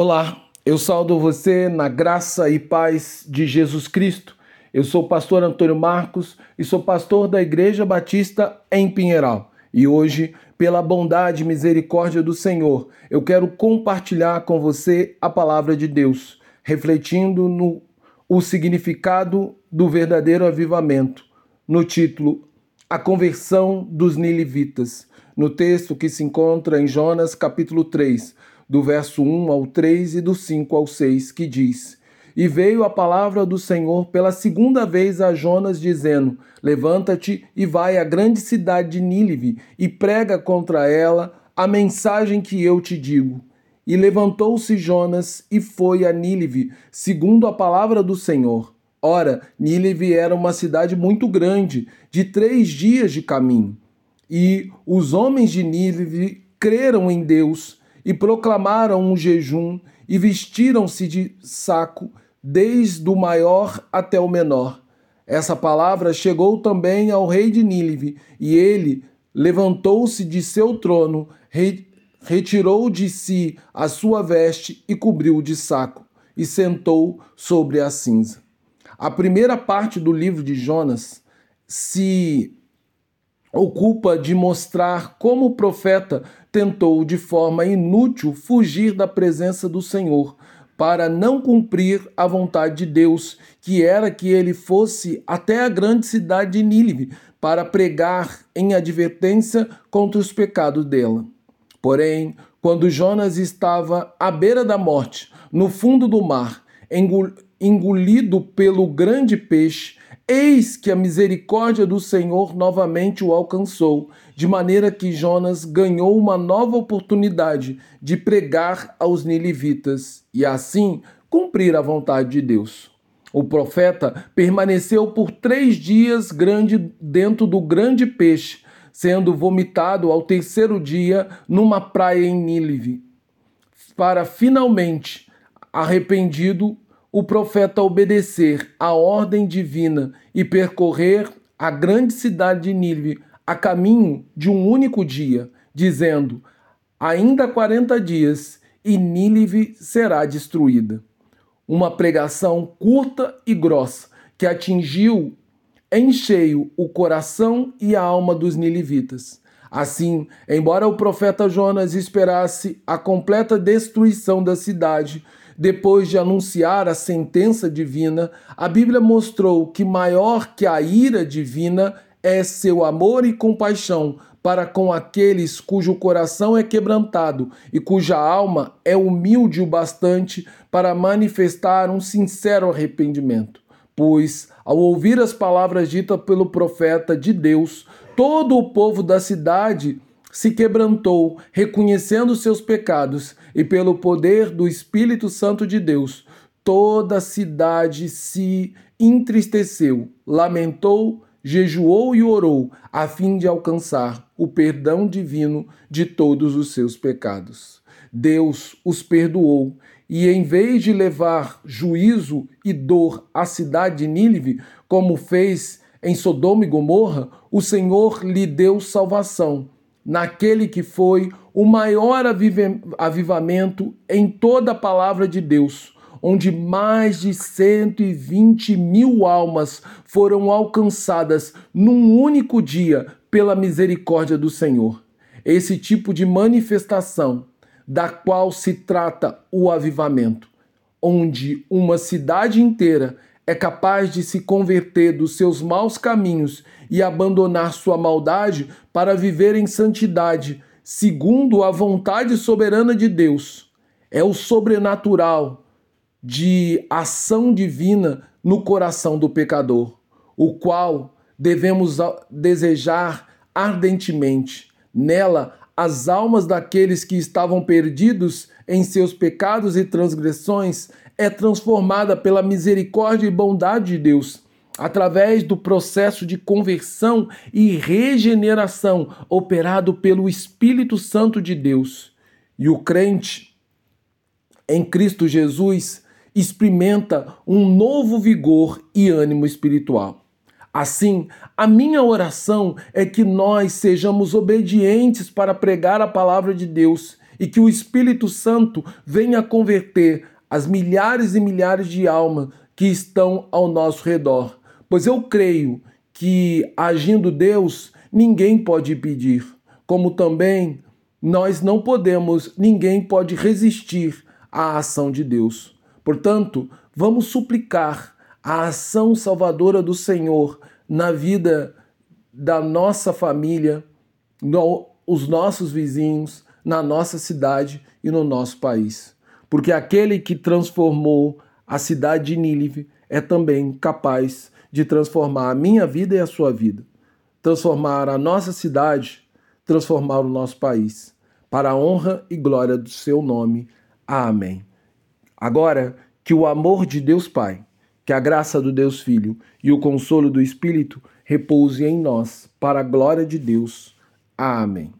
Olá, eu saúdo você na graça e paz de Jesus Cristo. Eu sou o pastor Antônio Marcos e sou pastor da Igreja Batista em Pinheiral. E hoje, pela bondade e misericórdia do Senhor, eu quero compartilhar com você a palavra de Deus, refletindo no o significado do verdadeiro avivamento, no título A conversão dos nilivitas, no texto que se encontra em Jonas capítulo 3, do verso 1 ao 3 e do 5 ao 6, que diz: E veio a palavra do Senhor pela segunda vez a Jonas, dizendo: Levanta-te e vai à grande cidade de Nínive e prega contra ela a mensagem que eu te digo. E levantou-se Jonas e foi a Nínive, segundo a palavra do Senhor. Ora, Nínive era uma cidade muito grande, de três dias de caminho. E os homens de Nínive creram em Deus e proclamaram um jejum e vestiram-se de saco, desde o maior até o menor. Essa palavra chegou também ao rei de Nínive, e ele levantou-se de seu trono, retirou de si a sua veste e cobriu de saco, e sentou sobre a cinza. A primeira parte do livro de Jonas se ocupa de mostrar como o profeta tentou de forma inútil fugir da presença do Senhor para não cumprir a vontade de Deus, que era que ele fosse até a grande cidade de Nínive para pregar em advertência contra os pecados dela. Porém, quando Jonas estava à beira da morte, no fundo do mar, engolido pelo grande peixe, eis que a misericórdia do Senhor novamente o alcançou, de maneira que Jonas ganhou uma nova oportunidade de pregar aos nilivitas e assim cumprir a vontade de Deus. O profeta permaneceu por três dias grande dentro do grande peixe, sendo vomitado ao terceiro dia numa praia em Nínive, para finalmente, arrependido, o profeta obedecer à ordem divina e percorrer a grande cidade de Nínive a caminho de um único dia, dizendo: Ainda quarenta dias e Nínive será destruída. Uma pregação curta e grossa que atingiu em cheio o coração e a alma dos nilivitas. Assim, embora o profeta Jonas esperasse a completa destruição da cidade, depois de anunciar a sentença divina, a Bíblia mostrou que maior que a ira divina é seu amor e compaixão para com aqueles cujo coração é quebrantado e cuja alma é humilde o bastante para manifestar um sincero arrependimento. Pois, ao ouvir as palavras ditas pelo profeta de Deus, todo o povo da cidade se quebrantou, reconhecendo seus pecados, e pelo poder do Espírito Santo de Deus, toda a cidade se entristeceu, lamentou, jejuou e orou, a fim de alcançar o perdão divino de todos os seus pecados. Deus os perdoou e, em vez de levar juízo e dor à cidade de Nínive, como fez em Sodoma e Gomorra, o Senhor lhe deu salvação, naquele que foi o maior avivamento em toda a palavra de Deus, onde mais de 120 mil almas foram alcançadas num único dia pela misericórdia do Senhor. Esse tipo de manifestação da qual se trata o avivamento, onde uma cidade inteira é capaz de se converter dos seus maus caminhos e abandonar sua maldade para viver em santidade, segundo a vontade soberana de Deus. É o sobrenatural de ação divina no coração do pecador, o qual devemos desejar ardentemente. Nela as almas daqueles que estavam perdidos em seus pecados e transgressões é transformada pela misericórdia e bondade de Deus, através do processo de conversão e regeneração operado pelo Espírito Santo de Deus. E o crente em Cristo Jesus experimenta um novo vigor e ânimo espiritual. Assim, a minha oração é que nós sejamos obedientes para pregar a palavra de Deus e que o Espírito Santo venha converter as milhares e milhares de almas que estão ao nosso redor. Pois eu creio que, agindo Deus, ninguém pode impedir, como também nós não podemos, ninguém pode resistir à ação de Deus. Portanto, vamos suplicar a ação salvadora do Senhor na vida da nossa família, nos nossos vizinhos, na nossa cidade e no nosso país. Porque aquele que transformou a cidade de Nínive é também capaz de transformar a minha vida e a sua vida, transformar a nossa cidade, transformar o nosso país, para a honra e glória do seu nome. Amém. Agora, que o amor de Deus Pai, que a graça do Deus Filho e o consolo do Espírito repouse em nós, para a glória de Deus. Amém.